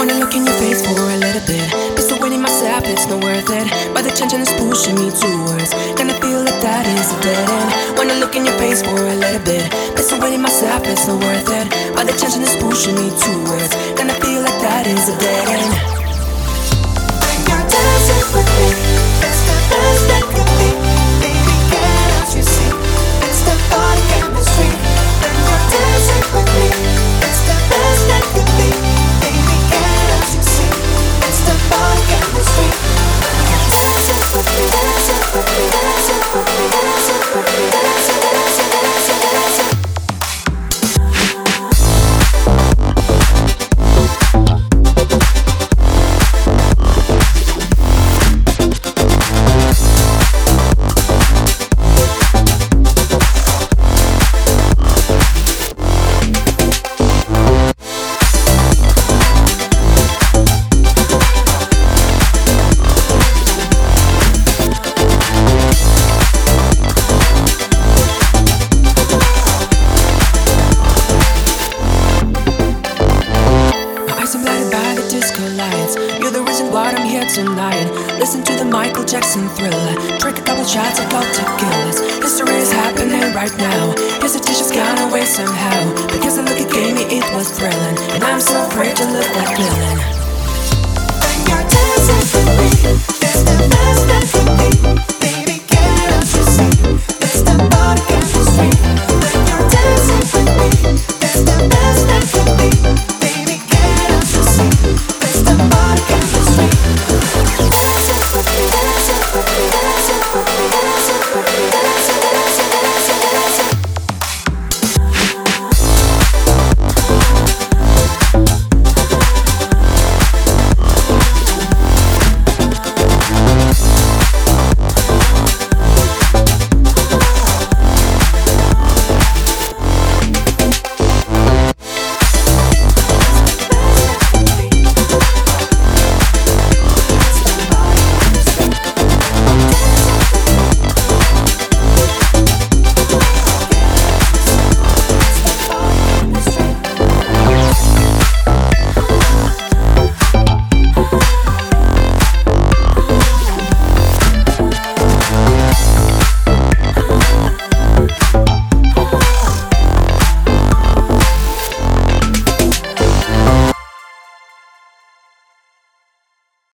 Wanna look in your face for a little bit. Winning myself, it's not worth it. But the tension is pushing me towards. Gonna feel like that is a dead end. Wanna look in your face for a little bit. Winning myself, it's not worth it. But the tension is pushing me towards. Gonna feel like that is a dead end. Are blinded by the disco lights. You're the reason why I'm here tonight. Listen to the Michael Jackson thriller. Drink a couple shots of kill us. History is happening right now. Hesitation's gone away somehow. Because the look it gave me, it was thrilling. And I'm so afraid to look like villain.